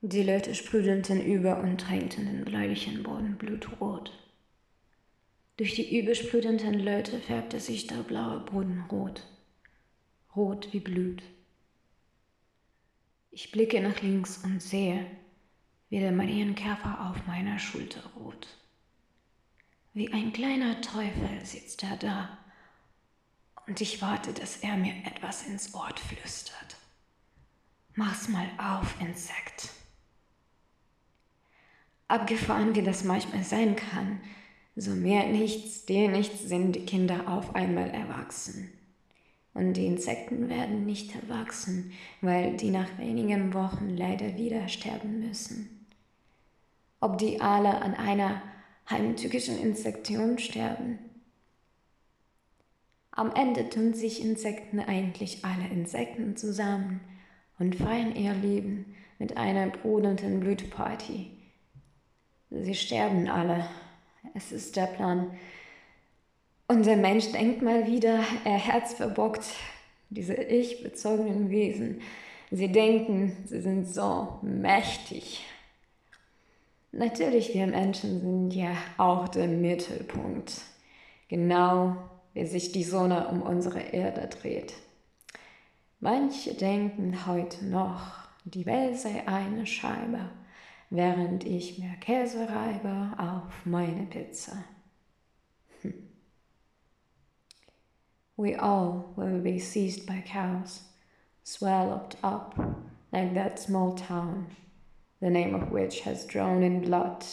Die Leute sprudelten über und tränkten den bläulichen Boden blutrot. Durch die übersprudenden Leute färbte sich der blaue Boden rot, rot wie Blut. Ich blicke nach links und sehe, wie der Marienkäfer auf meiner Schulter ruht. Wie ein kleiner Teufel sitzt er da und ich warte, dass er mir etwas ins Ohr flüstert. Mach's mal auf, Insekt. Abgefahren wie das manchmal sein kann, so mehr nichts, dir nichts sind die Kinder auf einmal erwachsen. Und die Insekten werden nicht erwachsen, weil die nach wenigen Wochen leider wieder sterben müssen. Ob die alle an einer heimtückischen Insektion sterben? Am Ende tun sich Insekten eigentlich alle Insekten zusammen und feiern ihr Leben mit einer brodelnden Blutparty Sie sterben alle. Es ist der Plan. Unser Mensch denkt mal wieder, er herzverbockt, diese ich-bezogenen Wesen. Sie denken, sie sind so mächtig. Natürlich, wir Menschen sind ja auch der Mittelpunkt. Genau wie sich die Sonne um unsere Erde dreht. Manche denken heute noch, die Welt sei eine Scheibe während ich mir Käse reibe auf meine Pizza. Hm. We all will be seized by cows, swallowed up like that small town, the name of which has drawn in blood,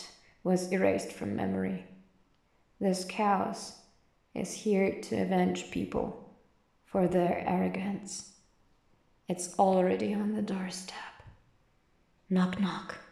was erased from memory. This chaos is here to avenge people for their arrogance. It's already on the doorstep. Knock, knock.